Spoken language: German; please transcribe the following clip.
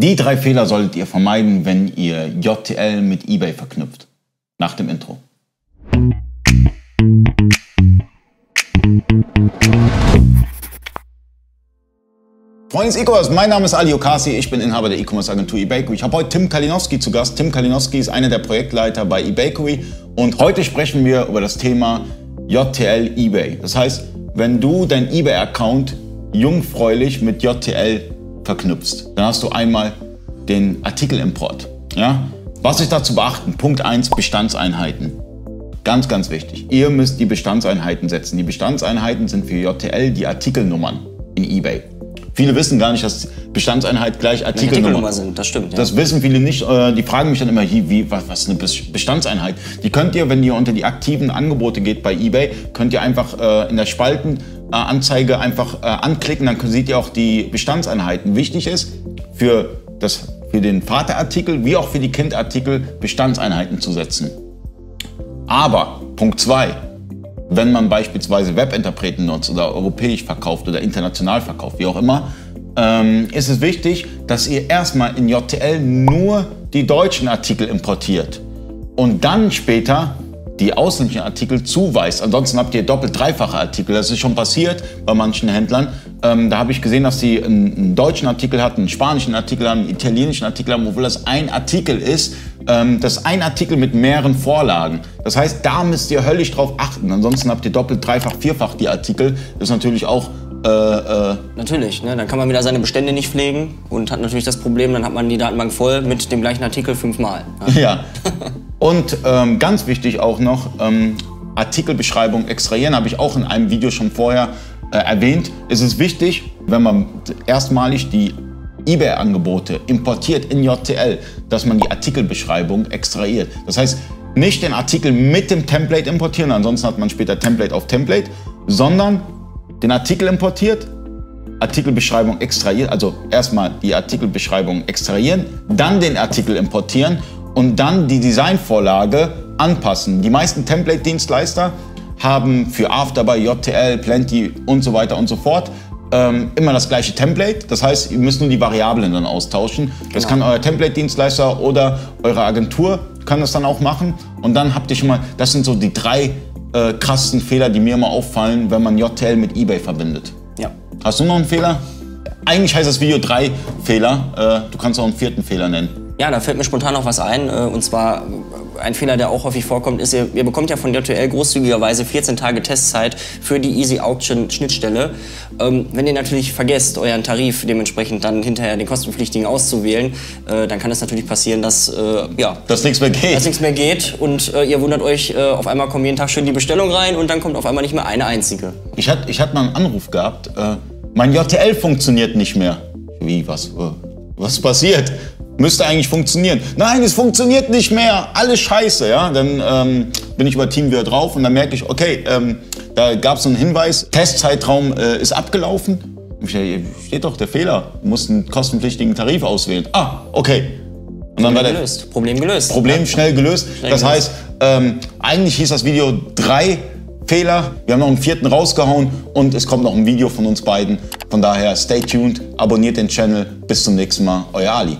Die drei Fehler solltet ihr vermeiden, wenn ihr JTL mit eBay verknüpft. Nach dem Intro. Freunde des E-Commerce, mein Name ist Ali Okasi, ich bin Inhaber der E-Commerce Agentur eBakery. Ich habe heute Tim Kalinowski zu Gast. Tim Kalinowski ist einer der Projektleiter bei eBakery und heute sprechen wir über das Thema JTL eBay. Das heißt, wenn du dein eBay-Account jungfräulich mit JTL verknüpfst. Dann hast du einmal den Artikelimport. Ja? Was ist da zu beachten? Punkt 1, Bestandseinheiten. Ganz, ganz wichtig. Ihr müsst die Bestandseinheiten setzen. Die Bestandseinheiten sind für JTL die Artikelnummern in eBay. Viele wissen gar nicht, dass Bestandseinheit gleich Artikelnummer, Artikelnummer sind. Das stimmt. Ja. Das wissen viele nicht. Äh, die fragen mich dann immer, wie, was, was ist eine Bestandseinheit? Die könnt ihr, wenn ihr unter die aktiven Angebote geht bei eBay, könnt ihr einfach äh, in der Spalten Anzeige einfach äh, anklicken, dann seht ihr auch die Bestandseinheiten. Wichtig ist für, das, für den Vaterartikel wie auch für die Kindartikel Bestandseinheiten zu setzen. Aber Punkt 2, wenn man beispielsweise Webinterpreten nutzt oder europäisch verkauft oder international verkauft, wie auch immer, ähm, ist es wichtig, dass ihr erstmal in JTL nur die deutschen Artikel importiert und dann später die ausländischen Artikel zuweist. Ansonsten habt ihr doppelt dreifache Artikel. Das ist schon passiert bei manchen Händlern. Ähm, da habe ich gesehen, dass sie einen, einen, deutschen Artikel hatten, einen spanischen Artikel haben, einen italienischen Artikel haben, obwohl das ein Artikel ist. Ähm, das ist ein Artikel mit mehreren Vorlagen. Das heißt, da müsst ihr höllisch drauf achten. Ansonsten habt ihr doppelt, dreifach, vierfach die Artikel. Das ist natürlich auch äh, äh natürlich, ne? dann kann man wieder seine Bestände nicht pflegen und hat natürlich das Problem, dann hat man die Datenbank voll mit dem gleichen Artikel fünfmal. Ja. ja. Und ähm, ganz wichtig auch noch, ähm, Artikelbeschreibung extrahieren, habe ich auch in einem Video schon vorher äh, erwähnt. Es ist wichtig, wenn man erstmalig die eBay-Angebote importiert in JTL, dass man die Artikelbeschreibung extrahiert. Das heißt, nicht den Artikel mit dem Template importieren, ansonsten hat man später Template auf Template, sondern den Artikel importiert, Artikelbeschreibung extrahiert, also erstmal die Artikelbeschreibung extrahieren, dann den Artikel importieren und dann die Designvorlage anpassen. Die meisten Template-Dienstleister haben für Afterbuy, JTL, Plenty und so weiter und so fort ähm, immer das gleiche Template. Das heißt, ihr müsst nur die Variablen dann austauschen. Das genau. kann euer Template-Dienstleister oder eure Agentur kann das dann auch machen. Und dann habt ihr schon mal, das sind so die drei äh, krassen Fehler, die mir immer auffallen, wenn man JTL mit eBay verbindet. Ja. Hast du noch einen Fehler? Eigentlich heißt das Video drei Fehler. Äh, du kannst auch einen vierten Fehler nennen. Ja, da fällt mir spontan noch was ein. Äh, und zwar ein Fehler, der auch häufig vorkommt, ist, ihr, ihr bekommt ja von JTL großzügigerweise 14 Tage Testzeit für die Easy Auction Schnittstelle. Ähm, wenn ihr natürlich vergesst, euren Tarif dementsprechend dann hinterher den kostenpflichtigen auszuwählen, äh, dann kann es natürlich passieren, dass äh, ja, dass nichts mehr geht. Dass nichts mehr geht und äh, ihr wundert euch, äh, auf einmal kommt jeden Tag schön die Bestellung rein und dann kommt auf einmal nicht mehr eine einzige. Ich hatte ich hatte mal einen Anruf gehabt, äh, mein JTL funktioniert nicht mehr. Wie, was? Was passiert? Müsste eigentlich funktionieren. Nein, es funktioniert nicht mehr. Alles scheiße. Ja? Dann ähm, bin ich über Team wieder drauf und dann merke ich, okay, ähm, da gab es einen Hinweis, Testzeitraum äh, ist abgelaufen. Hier steht doch der Fehler. Du musst einen kostenpflichtigen Tarif auswählen. Ah, okay. Und dann Problem war der gelöst. Problem gelöst. Problem schnell gelöst. Schnell das gelöst. heißt, ähm, eigentlich hieß das Video drei Fehler. Wir haben noch einen vierten rausgehauen und es kommt noch ein Video von uns beiden. Von daher stay tuned, abonniert den Channel. Bis zum nächsten Mal. Euer Ali.